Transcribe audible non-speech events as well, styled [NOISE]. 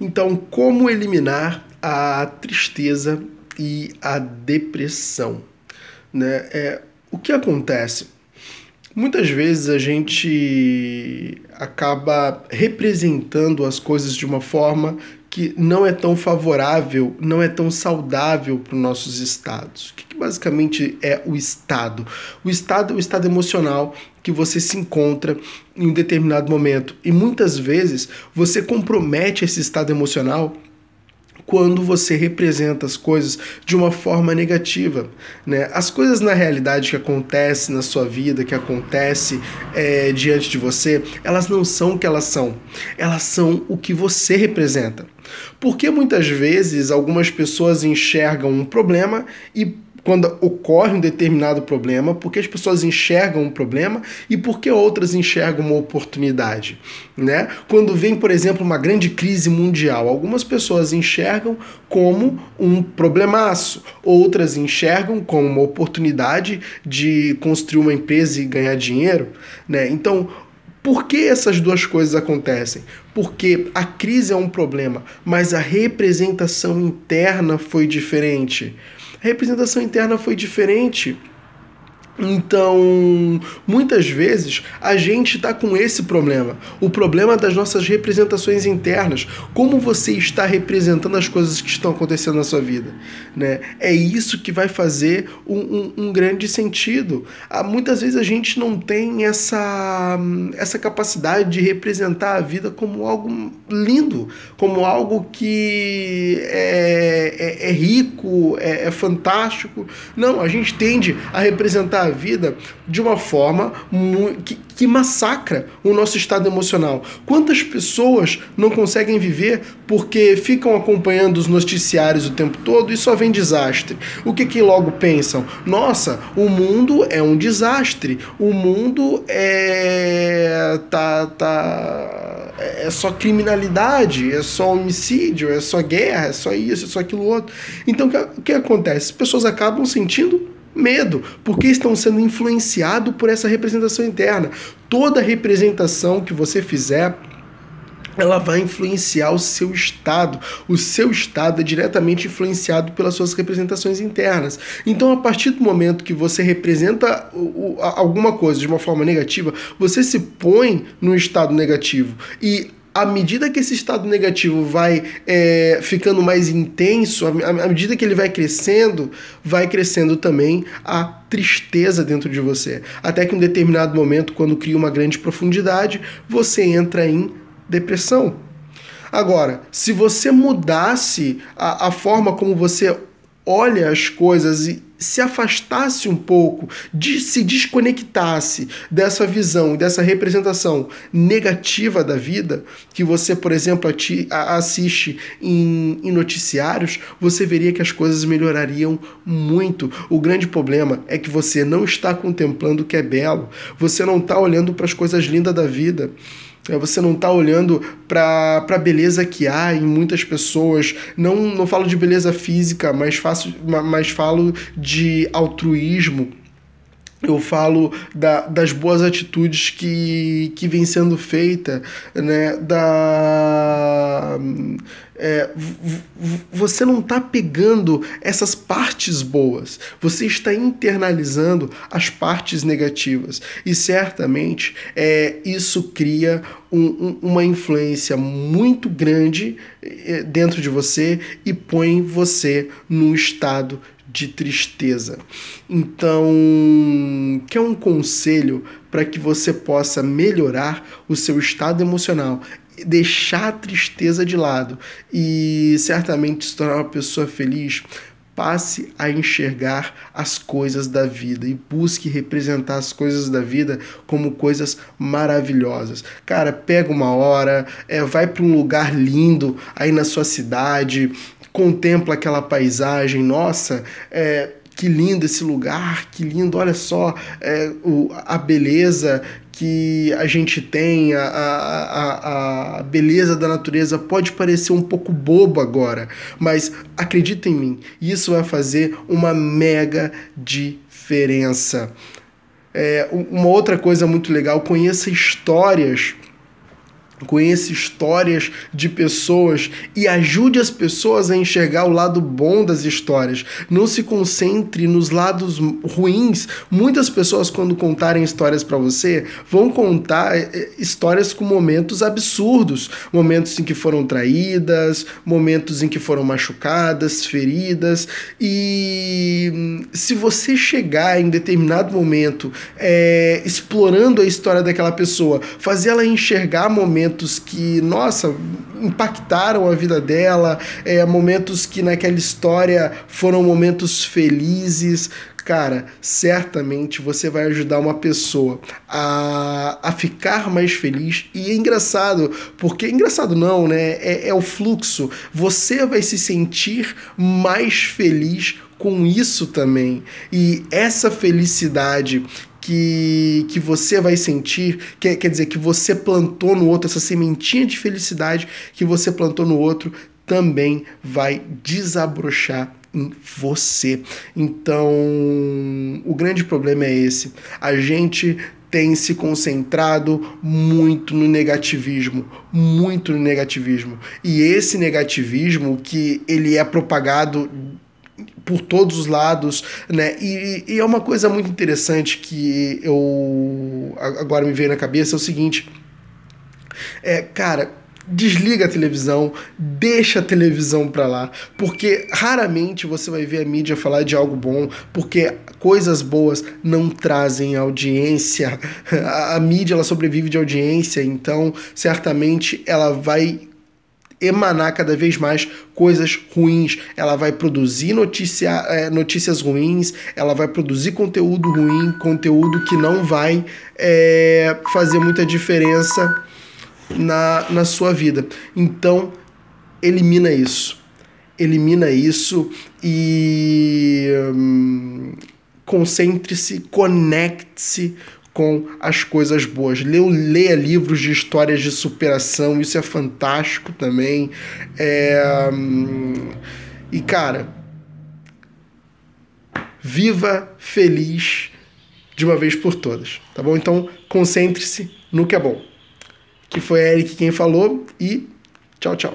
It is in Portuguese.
Então, como eliminar a tristeza e a depressão? Né? É, o que acontece? Muitas vezes a gente acaba representando as coisas de uma forma que não é tão favorável, não é tão saudável para os nossos estados. O que, basicamente é o estado? O estado é o estado emocional que você se encontra em um determinado momento. E muitas vezes você compromete esse estado emocional quando você representa as coisas de uma forma negativa. Né? As coisas na realidade que acontecem na sua vida, que acontecem é, diante de você, elas não são o que elas são, elas são o que você representa. Porque muitas vezes algumas pessoas enxergam um problema e quando ocorre um determinado problema, porque as pessoas enxergam um problema e porque outras enxergam uma oportunidade, né? Quando vem, por exemplo, uma grande crise mundial, algumas pessoas enxergam como um problemaço, outras enxergam como uma oportunidade de construir uma empresa e ganhar dinheiro, né? Então, por que essas duas coisas acontecem? Porque a crise é um problema, mas a representação interna foi diferente representação interna foi diferente. Então, muitas vezes a gente está com esse problema, o problema das nossas representações internas, como você está representando as coisas que estão acontecendo na sua vida, né? É isso que vai fazer um, um, um grande sentido. Ah, muitas vezes a gente não tem essa, essa capacidade de representar a vida como algo lindo, como algo que é, é, é rico, é, é fantástico. Não, a gente tende a representar a vida de uma forma que, que massacra o nosso estado emocional. Quantas pessoas não conseguem viver porque ficam acompanhando os noticiários o tempo todo e só vem desastre? O que que logo pensam? Nossa, o mundo é um desastre. O mundo é tá tá é só criminalidade, é só homicídio, é só guerra, é só isso, é só aquilo outro. Então o que, o que acontece? As pessoas acabam sentindo Medo, porque estão sendo influenciados por essa representação interna. Toda representação que você fizer ela vai influenciar o seu estado. O seu estado é diretamente influenciado pelas suas representações internas. Então, a partir do momento que você representa alguma coisa de uma forma negativa, você se põe no estado negativo. E à medida que esse estado negativo vai é, ficando mais intenso, à medida que ele vai crescendo, vai crescendo também a tristeza dentro de você. Até que em um determinado momento, quando cria uma grande profundidade, você entra em depressão. Agora, se você mudasse a, a forma como você olha as coisas e se afastasse um pouco, de, se desconectasse dessa visão, dessa representação negativa da vida, que você, por exemplo, ati, assiste em, em noticiários, você veria que as coisas melhorariam muito. O grande problema é que você não está contemplando o que é belo, você não está olhando para as coisas lindas da vida. É, você não está olhando para a beleza que há em muitas pessoas. Não, não falo de beleza física, mas, faço, mas falo de altruísmo. Eu falo da, das boas atitudes que, que vem sendo feita, né? da é, você não está pegando essas partes boas, você está internalizando as partes negativas. E certamente é, isso cria um, um, uma influência muito grande é, dentro de você e põe você num estado de tristeza. Então, que é um conselho para que você possa melhorar o seu estado emocional deixar a tristeza de lado e certamente se tornar uma pessoa feliz, passe a enxergar as coisas da vida e busque representar as coisas da vida como coisas maravilhosas. Cara, pega uma hora, é, vai para um lugar lindo aí na sua cidade, contempla aquela paisagem, nossa, é, que lindo esse lugar, que lindo, olha só é, o, a beleza que a gente tem, a, a, a beleza da natureza pode parecer um pouco bobo agora, mas acredita em mim, isso vai fazer uma mega diferença. É, uma outra coisa muito legal, conheça histórias Conheça histórias de pessoas e ajude as pessoas a enxergar o lado bom das histórias. Não se concentre nos lados ruins. Muitas pessoas, quando contarem histórias para você, vão contar eh, eh, histórias com momentos absurdos momentos em que foram traídas, momentos em que foram machucadas, feridas. E se você chegar em determinado momento é, explorando a história daquela pessoa, fazer ela enxergar momentos momentos que, nossa, impactaram a vida dela, é, momentos que naquela história foram momentos felizes. Cara, certamente você vai ajudar uma pessoa a, a ficar mais feliz. E é engraçado, porque engraçado não, né? É, é o fluxo. Você vai se sentir mais feliz com isso também. E essa felicidade que, que você vai sentir, que, quer dizer, que você plantou no outro, essa sementinha de felicidade que você plantou no outro, também vai desabrochar em você. Então, o grande problema é esse. A gente tem se concentrado muito no negativismo, muito no negativismo. E esse negativismo que ele é propagado por todos os lados, né? E, e, é uma coisa muito interessante que eu agora me veio na cabeça é o seguinte, é, cara, desliga a televisão, deixa a televisão para lá, porque raramente você vai ver a mídia falar de algo bom, porque coisas boas não trazem audiência. [LAUGHS] A, a mídia ela sobrevive de audiência, então certamente ela vai emanar cada vez mais coisas ruins. Ela vai produzir notícia, é, notícias ruins, ela vai produzir conteúdo ruim, conteúdo que não vai é, fazer muita diferença na, na sua vida. Então, elimina isso. Elimina isso e hum, concentre-se, conecte-se com as coisas boas. Leia, leia livros de histórias de superação, isso é fantástico também. É, e cara, viva feliz de uma vez por todas, tá bom? Então concentre-se no que é bom. Que foi Eric quem falou e tchau, tchau.